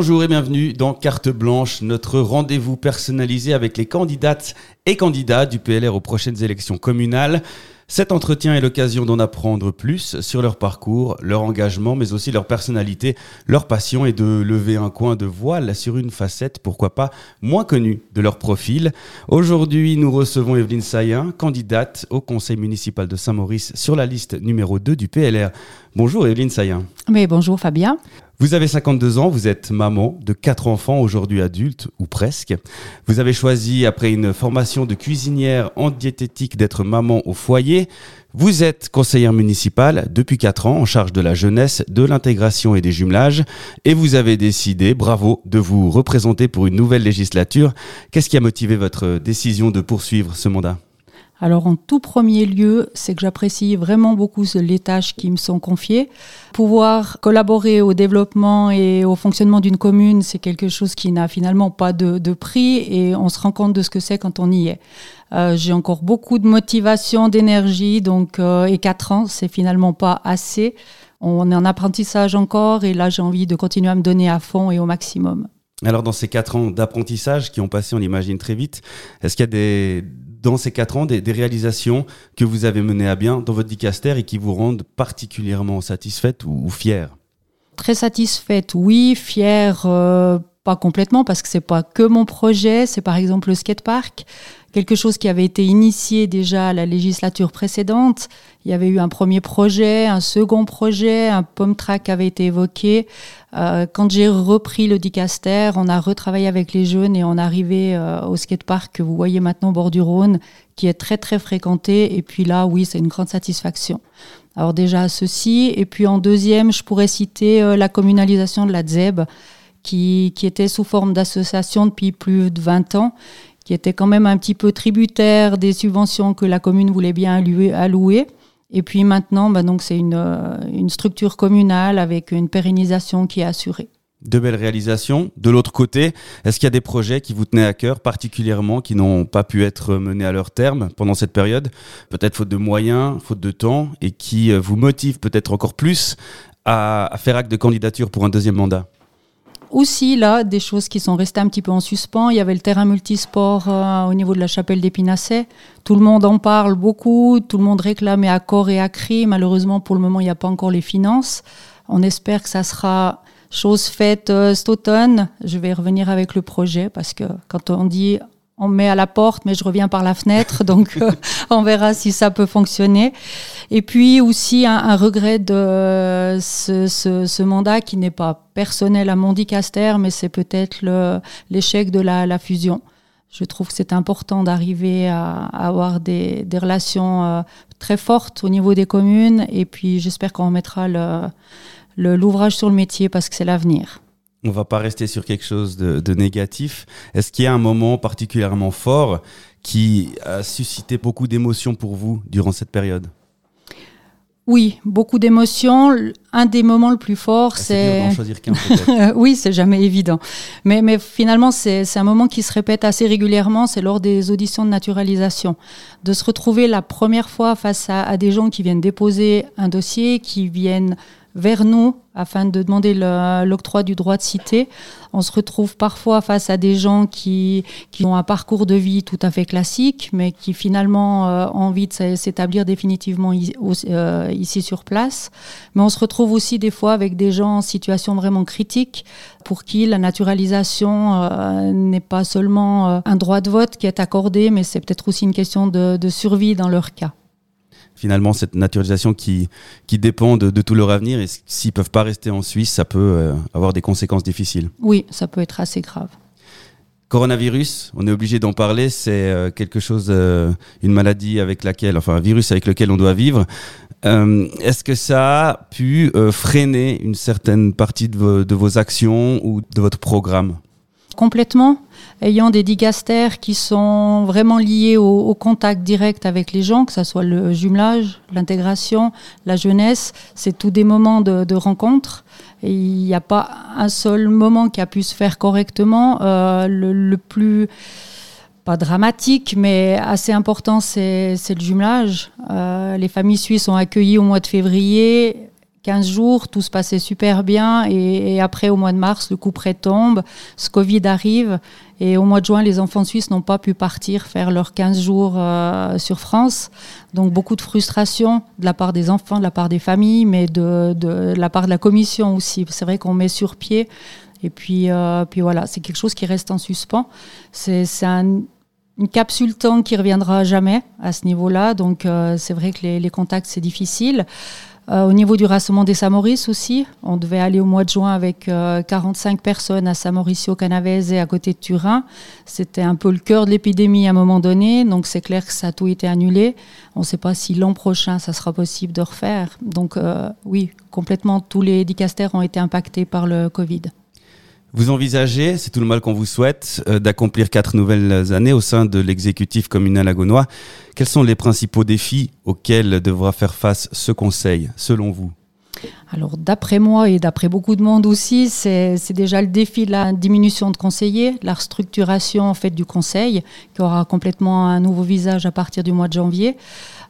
Bonjour et bienvenue dans Carte Blanche, notre rendez-vous personnalisé avec les candidates et candidats du PLR aux prochaines élections communales. Cet entretien est l'occasion d'en apprendre plus sur leur parcours, leur engagement, mais aussi leur personnalité, leur passion et de lever un coin de voile sur une facette, pourquoi pas, moins connue de leur profil. Aujourd'hui, nous recevons Evelyne Sayen, candidate au conseil municipal de Saint-Maurice sur la liste numéro 2 du PLR. Bonjour Evelyne Sayen. Mais bonjour Fabien. Vous avez 52 ans, vous êtes maman de quatre enfants, aujourd'hui adultes ou presque. Vous avez choisi, après une formation de cuisinière en diététique, d'être maman au foyer. Vous êtes conseillère municipale depuis 4 ans en charge de la jeunesse, de l'intégration et des jumelages. Et vous avez décidé, bravo, de vous représenter pour une nouvelle législature. Qu'est-ce qui a motivé votre décision de poursuivre ce mandat? Alors en tout premier lieu, c'est que j'apprécie vraiment beaucoup les tâches qui me sont confiées. Pouvoir collaborer au développement et au fonctionnement d'une commune, c'est quelque chose qui n'a finalement pas de, prix et on se rend compte de ce que c'est quand on y est. Euh, j'ai encore beaucoup de motivation, d'énergie, donc euh, et quatre ans, c'est finalement pas assez. On est en apprentissage encore et là j'ai envie de continuer à me donner à fond et au maximum. Alors dans ces quatre ans d'apprentissage qui ont passé, on imagine très vite, est-ce qu'il y a des, dans ces quatre ans des, réalisations que vous avez menées à bien dans votre dicaster et qui vous rendent particulièrement satisfaite ou, fière Très satisfaite, oui. Fière, euh, pas complètement, parce que c'est pas que mon projet. C'est par exemple le skatepark quelque chose qui avait été initié déjà à la législature précédente. Il y avait eu un premier projet, un second projet, un pomme track avait été évoqué. Euh, quand j'ai repris le Dicaster, on a retravaillé avec les jeunes et on est arrivé euh, au skatepark que vous voyez maintenant au bord du Rhône, qui est très très fréquenté. Et puis là, oui, c'est une grande satisfaction. Alors déjà ceci, et puis en deuxième, je pourrais citer euh, la communalisation de la ZEB, qui, qui était sous forme d'association depuis plus de 20 ans qui était quand même un petit peu tributaire des subventions que la commune voulait bien allouer. Et puis maintenant, bah donc c'est une, euh, une structure communale avec une pérennisation qui est assurée. De belles réalisations. De l'autre côté, est-ce qu'il y a des projets qui vous tenaient à cœur particulièrement, qui n'ont pas pu être menés à leur terme pendant cette période? Peut-être faute de moyens, faute de temps, et qui euh, vous motivent peut-être encore plus à faire acte de candidature pour un deuxième mandat? Aussi là des choses qui sont restées un petit peu en suspens. Il y avait le terrain multisport euh, au niveau de la chapelle d'Épinasset. Tout le monde en parle beaucoup, tout le monde réclame à corps et à cri. Malheureusement, pour le moment, il n'y a pas encore les finances. On espère que ça sera chose faite euh, cet automne. Je vais revenir avec le projet parce que quand on dit on met à la porte, mais je reviens par la fenêtre, donc euh, on verra si ça peut fonctionner. Et puis aussi un, regret de ce, ce, mandat qui n'est pas personnel à Mondicaster, mais c'est peut-être l'échec de la, la, fusion. Je trouve que c'est important d'arriver à, avoir des, des relations euh, très fortes au niveau des communes, et puis j'espère qu'on mettra l'ouvrage sur le métier parce que c'est l'avenir on va pas rester sur quelque chose de, négatif. Est-ce qu'il y a un moment particulièrement fort qui a suscité beaucoup d'émotions pour vous durant cette période? Oui, beaucoup d'émotions. Un des moments le plus fort, ah, c'est. choisir qu'un oui, c'est jamais évident. Mais, mais finalement, c'est un moment qui se répète assez régulièrement. C'est lors des auditions de naturalisation. De se retrouver la première fois face à des gens qui viennent déposer un dossier, qui viennent vers nous afin de demander l'octroi du droit de cité. On se retrouve parfois face à des gens qui, qui ont un parcours de vie tout à fait classique, mais qui finalement euh, ont envie de s'établir définitivement euh, ici sur place. Mais on se retrouve aussi des fois avec des gens en situation vraiment critique pour qui la naturalisation euh, n'est pas seulement un droit de vote qui est accordé, mais c'est peut-être aussi une question de survie dans leur cas finalement cette naturalisation qui, qui dépend de, tout leur avenir et s'ils peuvent pas rester en Suisse, ça peut euh, avoir des conséquences difficiles. Oui, ça peut être assez grave. Coronavirus, on est obligé d'en parler, c'est euh, quelque chose, euh, une maladie avec laquelle, enfin un virus avec lequel on doit vivre. Est-ce que ça a pu freiner une certaine partie de vos, de vos actions ou de votre programme? Complètement ayant des dicastères qui sont vraiment liés au, contact direct avec les gens, que ce soit le jumelage, l'intégration, la jeunesse, c'est tous des moments de, rencontre. Et il n'y a pas un seul moment qui a pu se faire correctement. Euh, le, plus pas dramatique, mais assez important, c'est le jumelage. Euh, les familles suisses ont accueilli au mois de février 15 jours, tout se passait super bien. Et, après, au mois de mars, le coup près tombe, ce Covid arrive. Et au mois de juin, les enfants suisses n'ont pas pu partir faire leurs 15 jours euh, sur France. Donc beaucoup de frustration de la part des enfants, de la part des familles, mais de, la part de la commission aussi. C'est vrai qu'on met sur pied. Et puis, euh, puis voilà, c'est quelque chose qui reste en suspens. C'est une capsule temps qui reviendra jamais à ce niveau-là. Donc euh, c'est vrai que les, les contacts, c'est difficile. Euh, au niveau du rassemblement des Samoris aussi, on devait aller au mois de juin avec 45 euh, personnes à Samoricio Canavese à côté de Turin. C'était un peu le cœur de l'épidémie à un moment donné, donc c'est clair que ça a tout été annulé. On ne sait pas si l'an prochain ça sera possible de refaire. Donc euh, oui, complètement tous les dicastères ont été impactés par le Covid. Vous envisagez, c'est tout le mal qu'on vous souhaite, euh, d'accomplir quatre nouvelles années au sein de l'exécutif communal agonois. Quels sont les principaux défis auxquels devra faire face ce conseil, selon vous? Alors d'après moi et d'après beaucoup de monde aussi, c'est déjà le défi de la diminution de conseillers, la restructuration en fait du conseil, qui aura complètement un nouveau visage à partir du mois de janvier.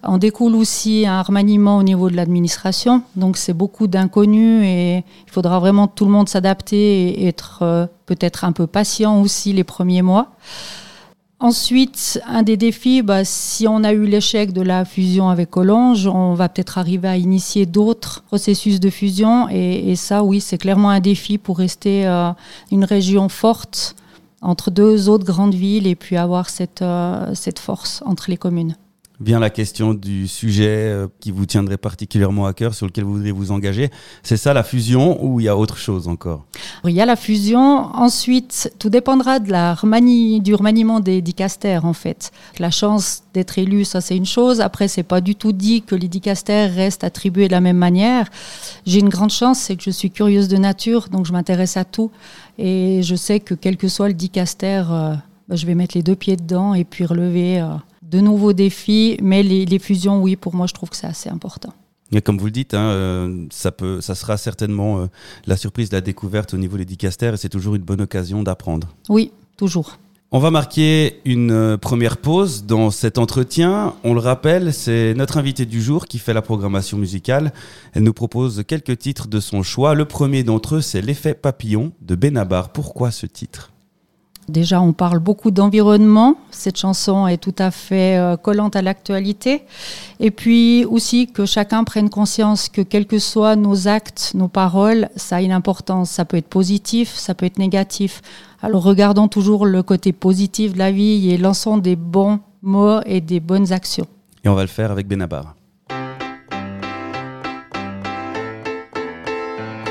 En découle aussi un remaniement au niveau de l'administration, donc c'est beaucoup d'inconnus et il faudra vraiment tout le monde s'adapter et être euh, peut-être un peu patient aussi les premiers mois. Ensuite, un des défis, bah, si on a eu l'échec de la fusion avec Collonges, on va peut-être arriver à initier d'autres processus de fusion. Et, ça, oui, c'est clairement un défi pour rester euh, une région forte entre deux autres grandes villes et puis avoir cette, euh, cette force entre les communes vient la question du sujet euh, qui vous tiendrait particulièrement à cœur, sur lequel vous voudriez vous engager. C'est ça la fusion ou il y a autre chose encore? Il y a la fusion. Ensuite, tout dépendra du remaniement des dicastères en fait. La chance d'être élu, ça c'est une chose. Après, c'est pas du tout dit que les dicastères restent attribués de la même manière. J'ai une grande chance, c'est que je suis curieuse de nature, donc je m'intéresse à tout. Et je sais que quel que soit le dicastère, euh, bah, je vais mettre les deux pieds dedans et puis relever. Euh, de nouveaux défis, mais les, fusions, oui, pour moi, je trouve que c'est assez important. Et comme vous le dites, hein, euh, ça, peut, ça sera certainement euh, la surprise la découverte au niveau des dicastères et c'est toujours une bonne occasion d'apprendre. Oui, toujours. On va marquer une euh, première pause dans cet entretien. On le rappelle, c'est notre invité du jour qui fait la programmation musicale. Elle nous propose quelques titres de son choix. Le premier d'entre eux, c'est L'effet papillon de Benabar. Pourquoi ce titre? Déjà, on parle beaucoup d'environnement. Cette chanson est tout à fait euh, collante à l'actualité. Et puis aussi que chacun prenne conscience que quels que soient nos actes, nos paroles, ça a une importance. Ça peut être positif, ça peut être négatif. Alors regardons toujours le côté positif de la vie et lançons des bons mots et des bonnes actions. Et on va le faire avec Benabar.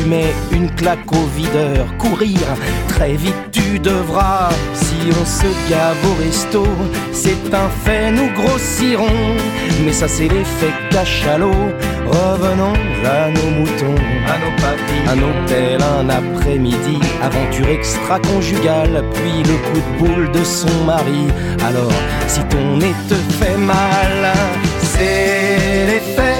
tu mets une claque au videur, courir, très vite tu devras. Si on se gave au resto, c'est un fait, nous grossirons. Mais ça c'est l'effet cachalot. Revenons à nos moutons, à nos papilles, à nos tels un après-midi. Aventure extra-conjugale, puis le coup de boule de son mari. Alors, si ton nez te fait mal, c'est l'effet.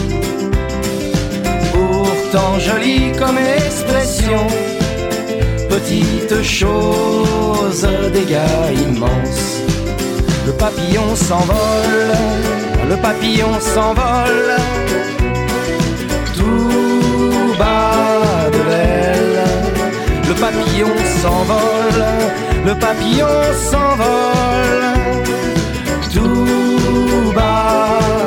tant joli comme expression. Petite chose, dégâts immenses. Le papillon s'envole, le papillon s'envole. Tout bas de l'aile. Le papillon s'envole, le papillon s'envole. Tout bas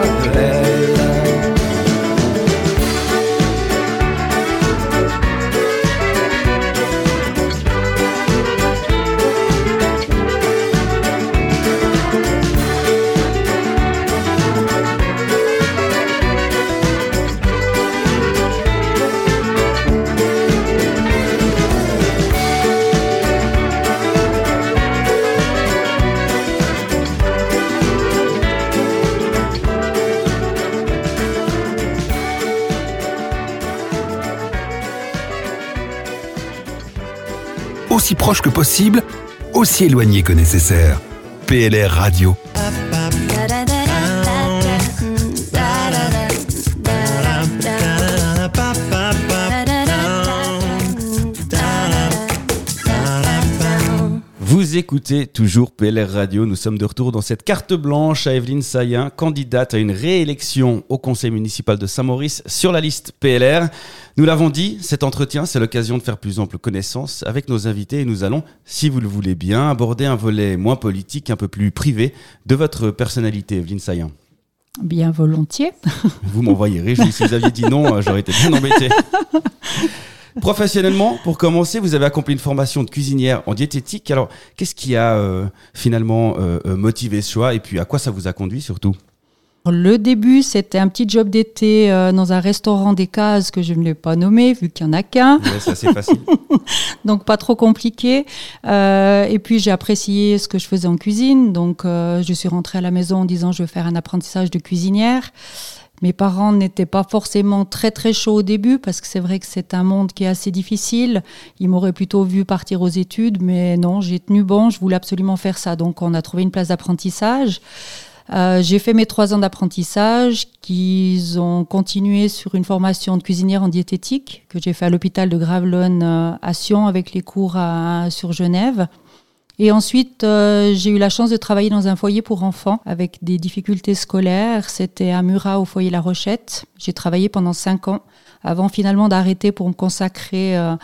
aussi proche que possible, aussi éloigné que nécessaire. PLR Radio. Vous écoutez toujours PLR Radio. Nous sommes de retour dans cette carte blanche à Evelyne Sayen, candidate à une réélection au conseil municipal de Saint-Maurice sur la liste PLR. Nous l'avons dit, cet entretien, c'est l'occasion de faire plus ample connaissance avec nos invités et nous allons, si vous le voulez bien, aborder un volet moins politique, un peu plus privé de votre personnalité, Evelyne Sayen. Bien volontiers. Vous m'envoyez réjoui. Si vous aviez dit non, j'aurais été bien embêté. Professionnellement, pour commencer, vous avez accompli une formation de cuisinière en diététique. Alors, qu'est-ce qui a euh, finalement euh, motivé ce choix et puis à quoi ça vous a conduit surtout? Le début, c'était un petit job d'été euh, dans un restaurant des cases que je ne l'ai pas nommé, vu qu'il n'y en a qu'un. Ouais, c'est facile. donc, pas trop compliqué. Euh, et puis, j'ai apprécié ce que je faisais en cuisine. Donc, euh, je suis rentrée à la maison en disant je vais faire un apprentissage de cuisinière. Mes parents n'étaient pas forcément très très chauds au début parce que c'est vrai que c'est un monde qui est assez difficile. Ils m'auraient plutôt vu partir aux études, mais non, j'ai tenu bon, je voulais absolument faire ça. Donc on a trouvé une place d'apprentissage. Euh, j'ai fait mes trois ans d'apprentissage qui ont continué sur une formation de cuisinière en diététique que j'ai fait à l'hôpital de Gravelines euh, à Sion avec les cours à, sur Genève. Et ensuite, euh, j'ai eu la chance de travailler dans un foyer pour enfants avec des difficultés scolaires. C'était à Murat au foyer La Rochette. J'ai travaillé pendant cinq ans avant finalement d'arrêter pour me consacrer euh,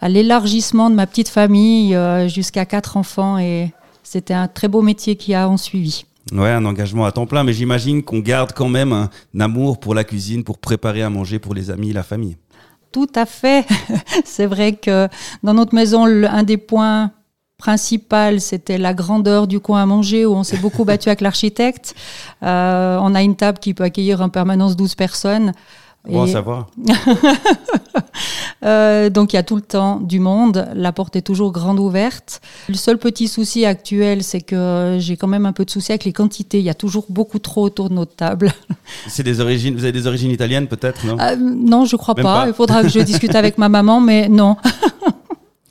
à l'élargissement de ma petite famille euh, jusqu'à quatre enfants. Et c'était un très beau métier qui a en suivi. Ouais, un engagement à temps plein, mais j'imagine qu'on garde quand même un amour pour la cuisine, pour préparer à manger pour les amis et la famille. Tout à fait. C'est vrai que dans notre maison, un des points principal, c'était la grandeur du coin à manger où on s'est beaucoup battu avec l'architecte. Euh, on a une table qui peut accueillir en permanence 12 personnes. Bon à savoir. euh, donc il y a tout le temps du monde, la porte est toujours grande ouverte. Le seul petit souci actuel, c'est que j'ai quand même un peu de souci avec les quantités. Il y a toujours beaucoup trop autour de notre table. C'est des origines, vous avez des origines italiennes peut-être, non? Euh, Non, je crois pas. pas. Il faudra que je discute avec ma maman, mais non.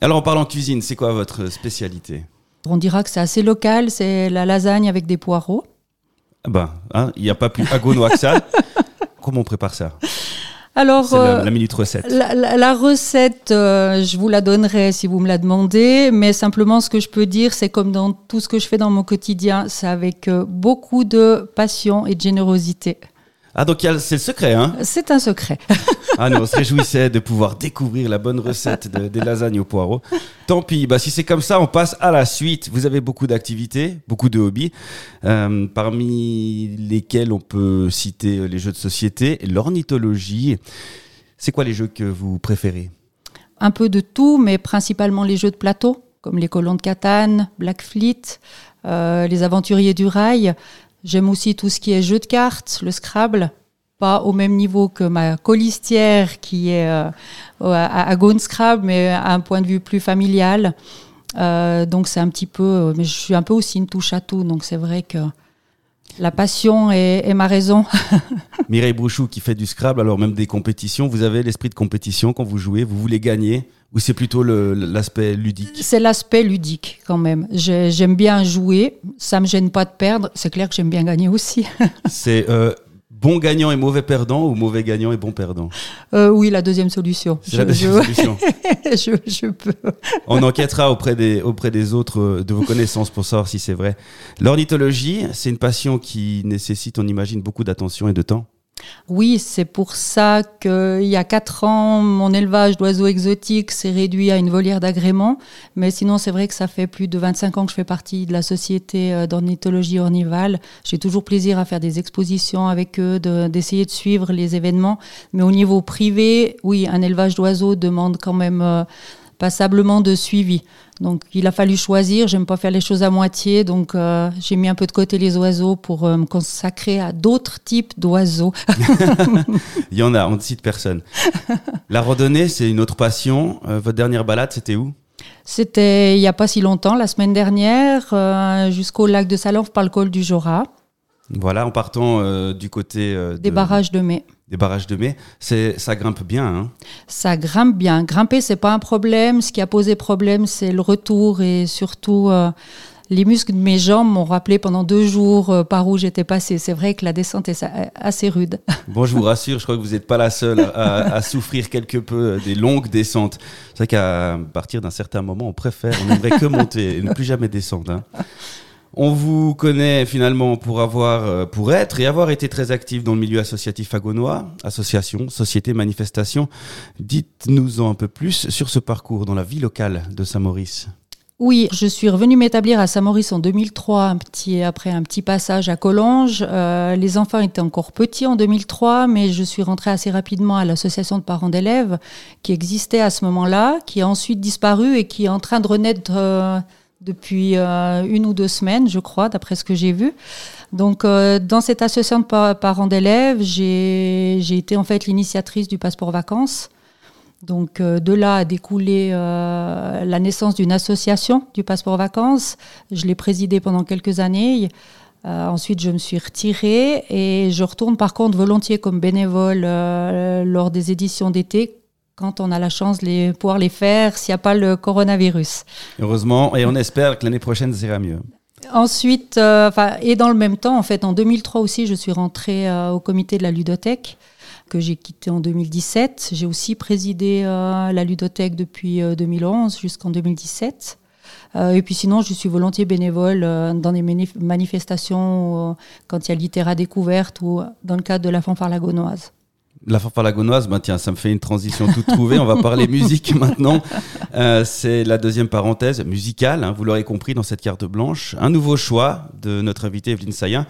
Alors en parlant cuisine, c'est quoi votre spécialité On dira que c'est assez local, c'est la lasagne avec des poireaux. Ah ben, hein, il n'y a pas plus agonois que ça. Comment on prépare ça alors, c'est la, minute recette. La, recette, je vous la donnerai si vous me la demandez, mais simplement ce que je peux dire, c'est comme dans tout ce que je fais dans mon quotidien, c'est avec beaucoup de passion et de générosité. Ah, donc c'est le secret, hein C'est un secret. ah non, on se réjouissait de pouvoir découvrir la bonne recette des lasagnes au poireaux. Tant pis, bah, si c'est comme ça, on passe à la suite. Vous avez beaucoup d'activités, beaucoup de hobbies, euh, parmi lesquels on peut citer les jeux de société, l'ornithologie. C'est quoi les jeux que vous préférez? Un peu de tout, mais principalement les jeux de plateau, comme les colons de Catane, Black Fleet, euh, les aventuriers du rail. J'aime aussi tout ce qui est jeu de cartes, le Scrabble, pas au même niveau que ma colistière qui est euh, à, Gone Scrabble, mais à un point de vue plus familial. Euh, donc c'est un petit peu, mais je suis un peu aussi une touche à tout, donc c'est vrai que la passion est, ma raison. Mireille Brouchou qui fait du Scrabble, alors même des compétitions, vous avez l'esprit de compétition quand vous jouez, vous voulez gagner ou c'est plutôt l'aspect ludique? C'est l'aspect ludique quand même. J'aime bien jouer, ça me gêne pas de perdre. C'est clair que j'aime bien gagner aussi. c'est euh, bon gagnant et mauvais perdant ou mauvais gagnant et bon perdant euh, Oui, la deuxième solution. La deuxième solution. je, je, peux. On enquêtera auprès des, auprès des autres euh, de vos connaissances pour savoir si c'est vrai. L'ornithologie, c'est une passion qui nécessite, on imagine, beaucoup d'attention et de temps. Oui, c'est pour ça qu'il y a quatre ans, mon élevage d'oiseaux exotiques s'est réduit à une volière d'agrément. Mais sinon, c'est vrai que ça fait plus de 25 ans que je fais partie de la société euh, d'ornithologie ornivale. J'ai toujours plaisir à faire des expositions avec eux, d'essayer de, suivre les événements. Mais au niveau privé, oui, un élevage d'oiseaux demande quand même euh, passablement de suivi. Donc il a fallu choisir, j'aime pas faire les choses à moitié, donc euh, j'ai mis un peu de côté les oiseaux pour euh, me consacrer à d'autres types d'oiseaux. il y en a, on ne cite personne. La randonnée, c'est une autre passion. Euh, votre dernière balade, c'était où? C'était il n'y a pas si longtemps, la semaine dernière, jusqu'au lac de Salanf par le col du Jura. Voilà, en partant du côté des barrages de mai des barrages de mai, c'est ça grimpe bien. Hein ça grimpe bien. Grimper, c'est pas un problème. Ce qui a posé problème, c'est le retour et surtout euh, les muscles de mes jambes m'ont rappelé pendant deux jours euh, par où j'étais passé. C'est vrai que la descente est assez rude. Bon, je vous rassure, je crois que vous n'êtes pas la seule à, à, souffrir quelque peu des longues descentes. C'est vrai qu'à partir d'un certain moment, on préfère, on n'aimerait que monter et ne plus jamais descendre. Hein. On vous connaît finalement pour avoir, euh, pour être et avoir été très actif dans le milieu associatif agonois, association, société, manifestation. Dites-nous-en un peu plus sur ce parcours dans la vie locale de Saint-Maurice. Oui, je suis revenue m'établir à Saint-Maurice en 2003, un petit, après un petit passage à Collonges. Euh, les enfants étaient encore petits en 2003, mais je suis rentrée assez rapidement à l'association de parents d'élèves qui existait à ce moment-là, qui a ensuite disparu et qui est en train de renaître euh, depuis euh, une ou deux semaines, je crois, d'après ce que j'ai vu. Donc, euh, dans cette association de parents d'élèves, j'ai été en fait l'initiatrice du passeport vacances. Donc, euh, de là a découlé la naissance d'une association du passeport vacances. Je l'ai présidée pendant quelques années. ensuite, je me suis retirée et je retourne par contre volontiers comme bénévole lors des éditions d'été quand on a la chance de pouvoir les faire s'il n'y a pas le coronavirus. Heureusement, et on espère que l'année prochaine, ça ira mieux. Ensuite, euh, et dans le même temps, en fait, en 2003 aussi, je suis rentrée euh, au comité de la ludothèque que j'ai quitté en 2017. J'ai aussi présidé euh, la ludothèque depuis 2011 jusqu'en 2017. et puis sinon, je suis volontiers bénévole dans des manifestations quand il y a littéra découverte ou dans le cadre de la fanfare lagonoise. La fanfare lagonoise, bah tiens, ça me fait une transition toute trouvée. On va parler musique maintenant. Euh, c'est la deuxième parenthèse musicale, hein, vous l'aurez compris dans cette carte blanche. Un nouveau choix de notre invité Evelyne Sayen.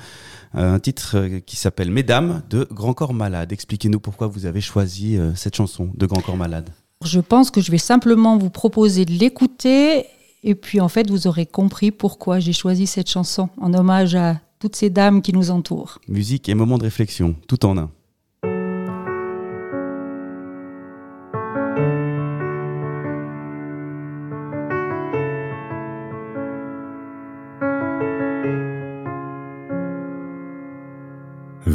Euh, un titre euh, qui s'appelle Mesdames de Grand Corps Malade. Expliquez-nous pourquoi vous avez choisi cette chanson de Grand Corps Malade. Je pense que je vais simplement vous proposer de l'écouter et puis en fait vous aurez compris pourquoi j'ai choisi cette chanson en hommage à toutes ces dames qui nous entourent. Musique et moment de réflexion, tout en un.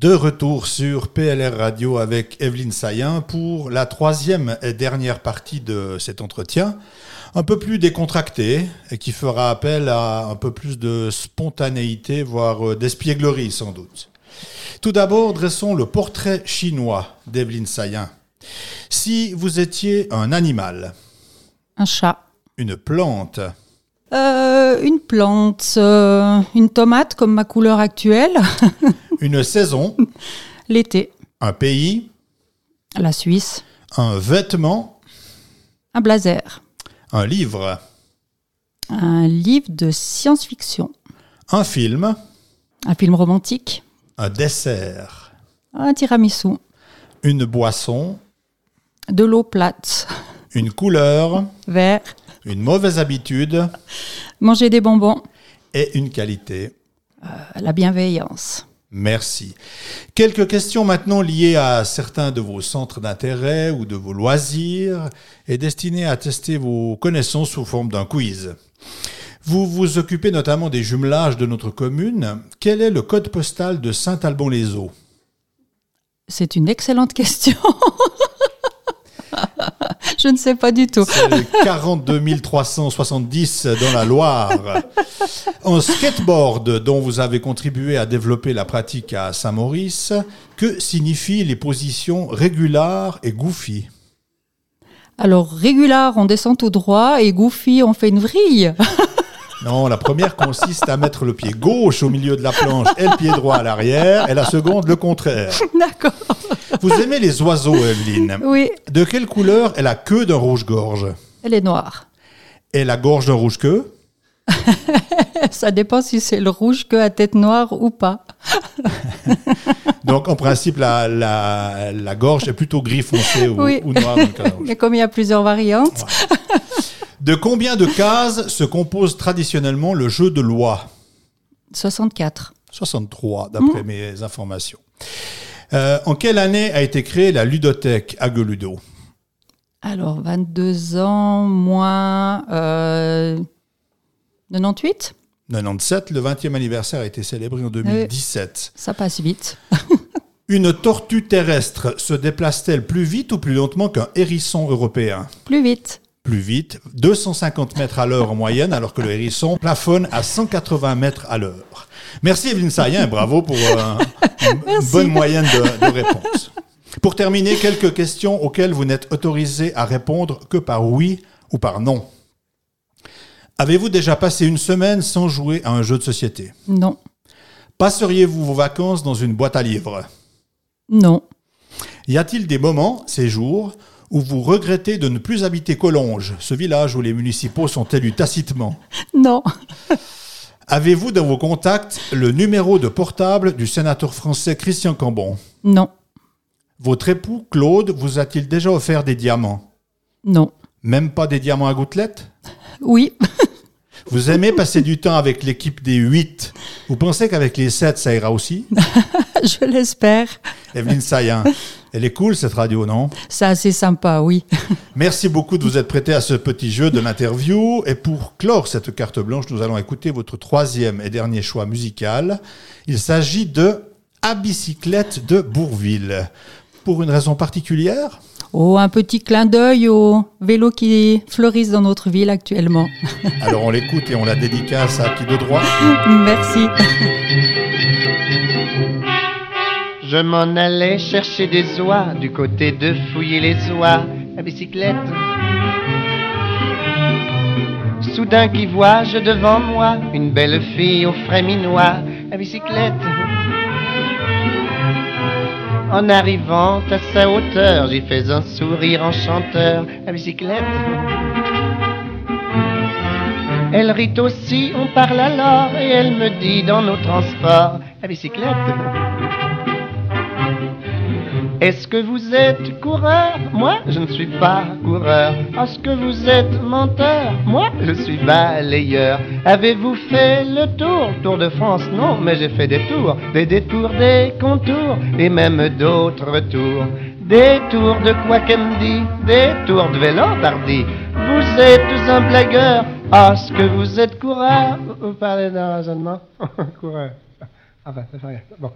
De retour sur PLR Radio avec Evelyne Sayen pour la troisième et dernière partie de cet entretien, un peu plus décontracté et qui fera appel à un peu plus de spontanéité, voire d'espièglerie sans doute. Tout d'abord, dressons le portrait chinois d'Evelyne Sayen. Si vous étiez un animal, Un chat. une plante, Euh, une plante, euh, une tomate comme ma couleur actuelle, une saison, l'été, un pays, la Suisse, un vêtement, un blazer, un livre, un livre de science-fiction, un film, un film romantique, un dessert, un tiramisu, une boisson, de l'eau plate, une couleur, vert, une mauvaise habitude manger des bonbons, et une qualité. la bienveillance. Merci. Quelques questions maintenant liées à certains de vos centres d'intérêt ou de vos loisirs et destinées à tester vos connaissances sous forme d'un quiz. Vous vous occupez notamment des jumelages de notre commune. Quel est le code postal de Saint-Albon-les-Eaux? C'est une excellente question. Je ne sais pas du tout. C'est 42 370 dans la Loire. En skateboard, dont vous avez contribué à développer la pratique à Saint-Maurice, que signifient les positions régular et goofy? Alors, régular, on descend tout droit et goofy, on fait une vrille. Non, la première consiste à mettre le pied gauche au milieu de la planche et le pied droit à l'arrière, et la seconde le contraire. D'accord. Vous aimez les oiseaux, Evelyne Oui, De quelle couleur est la queue d'un rouge-gorge? Elle est noire. Et la gorge d'un rouge-queue? Ça dépend si c'est le rouge que à tête noire ou pas. Donc, en principe, la, la, la gorge est plutôt gris foncé ou, Oui. ou noir dans le cas d'un rouge. Mais comme il y a plusieurs variantes, De combien de cases se compose traditionnellement le jeu de loi 64. 63, d'après mes informations. Euh, en quelle année a été créée la ludothèque Ageludo Alors, 22 ans moins euh, 98 97, le 20e anniversaire a été célébré en 2017. Ça passe vite. Une tortue terrestre se déplace-t-elle plus vite ou plus lentement qu'un hérisson européen? Plus vite. Plus vite, 250 mètres à l'heure en moyenne, alors que le hérisson plafonne à 180 mètres à l'heure. Merci Evelyne Sayen, bravo pour euh, une Merci. bonne moyenne de, de réponse. Pour terminer, quelques questions auxquelles vous n'êtes autorisé à répondre que par oui ou par non. Avez-vous déjà passé une semaine sans jouer à un jeu de société? Non. Passeriez-vous vos vacances dans une boîte à livres? Non. Y a-t-il des moments, ces jours, où vous regrettez de ne plus habiter Collonges, ce village où les municipaux sont élus tacitement Non. Avez-vous dans vos contacts le numéro de portable du sénateur français Christian Cambon? Non. Votre époux, Claude, vous a-t-il déjà offert des diamants? Non. Même pas des diamants à gouttelettes Oui. Vous aimez passer du temps avec l'équipe des 8 Vous pensez qu'avec les 7, ça ira aussi? Je l'espère. Evelyne Sayen, elle est cool cette radio, non? C'est assez sympa, oui. Merci beaucoup de vous être prêté à ce petit jeu de l'interview. Et pour clore cette carte blanche, nous allons écouter votre troisième et dernier choix musical. Il s'agit de À bicyclette de Bourville. Pour une raison particulière Oh, un petit clin d'œil aux vélos qui fleurissent dans notre ville actuellement. Alors on l'écoute et on la dédicace à qui de droit? Merci. Je m'en allais chercher des oies du côté de fouiller les oies à bicyclette. Soudain qui vois-je devant moi? Une belle fille au frais minois à bicyclette. En arrivant à sa hauteur, j'y fais un sourire enchanteur à bicyclette. Elle rit aussi, on parle alors, et elle me dit dans nos transports à bicyclette. Est-ce que vous êtes coureur? Moi, je ne suis pas coureur. Est-ce que vous êtes menteur? Moi, je suis balayeur. Avez-vous fait le tour? Tour de France Non, mais j'ai fait des tours, des détours, des contours, et même d'autres tours. Des tours de dit? Des tours de vélo pardi. Vous êtes un blagueur. Est-ce que vous êtes coureur? Vous parlez d'un raisonnement Coureur. C'est rien. Bon.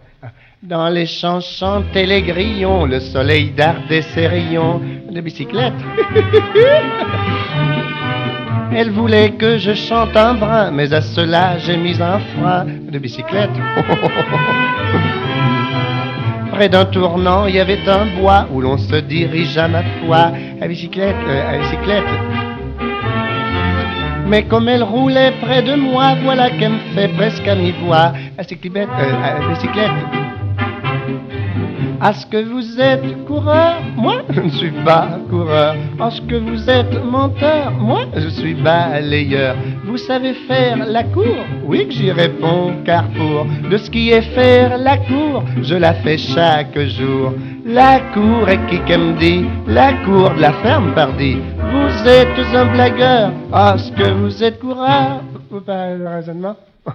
Dans les champs chantaient les grillons, le soleil dardait ses rayons de bicyclette. Elle voulait que je chante un brin, mais à cela j'ai mis un frein de bicyclette. Près d'un tournant, il y avait un bois où l'on se dirige à ma foi à bicyclette, euh, à bicyclette. Mais comme elle roulait près de moi, voilà qu'elle me fait presque à mi-voix. À euh, à bicyclette. Est-ce que vous êtes coureur? Moi, je ne suis pas coureur. Est-ce que vous êtes menteur? Moi, je suis balayeur. Vous savez faire la cour? Oui, que j'y réponds, Carrefour. De ce qui est faire la cour, je la fais chaque jour. La cour est qui qu'elle me dit? La cour de la ferme, pardi. Vous êtes un blagueur. Est-ce que vous êtes coureur Vous parlez de raisonnement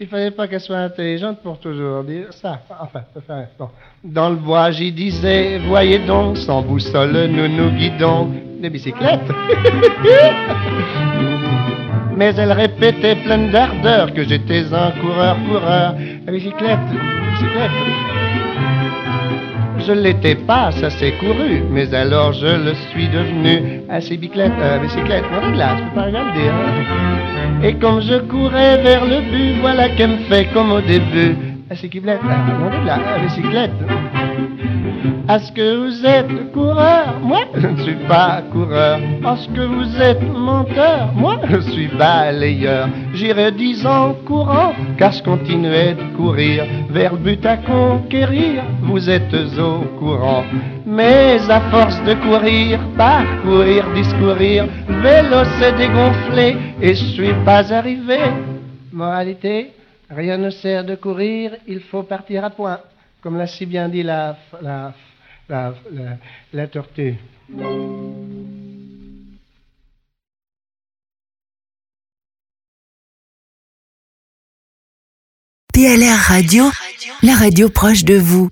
Il fallait pas qu'elle soit intelligente pour toujours dire ça. Enfin, rien. Bon. Dans le bois, j'y disais, voyez donc, sans boussole, nous nous guidons. Des bicyclettes. Mais elle répétait pleine d'ardeur que j'étais un coureur-coureur. La bicyclette, bicyclette. Je l'étais pas, ça s'est couru, mais alors je le suis devenu. À ces bicyclettes, euh, bicyclette, non, là, je peux pas regarder. Hein. Et comme je courais vers le but, voilà qu'elle me fait comme au début. À ces là, non, là, à bicyclette. Est-ce que vous êtes coureur Moi, je ne suis pas coureur. Est-ce que vous êtes menteur Moi, je suis balayeur. J'irai dix ans courant, car je continuais de courir vers le but à conquérir. Vous êtes au courant. Mais à force de courir, parcourir, discourir, vélo s'est dégonflé et je suis pas arrivé. Moralité, rien ne sert de courir, il faut partir à point. Comme l'a si bien dit la, la, la, la, tortue. PLR Radio, la radio proche de vous.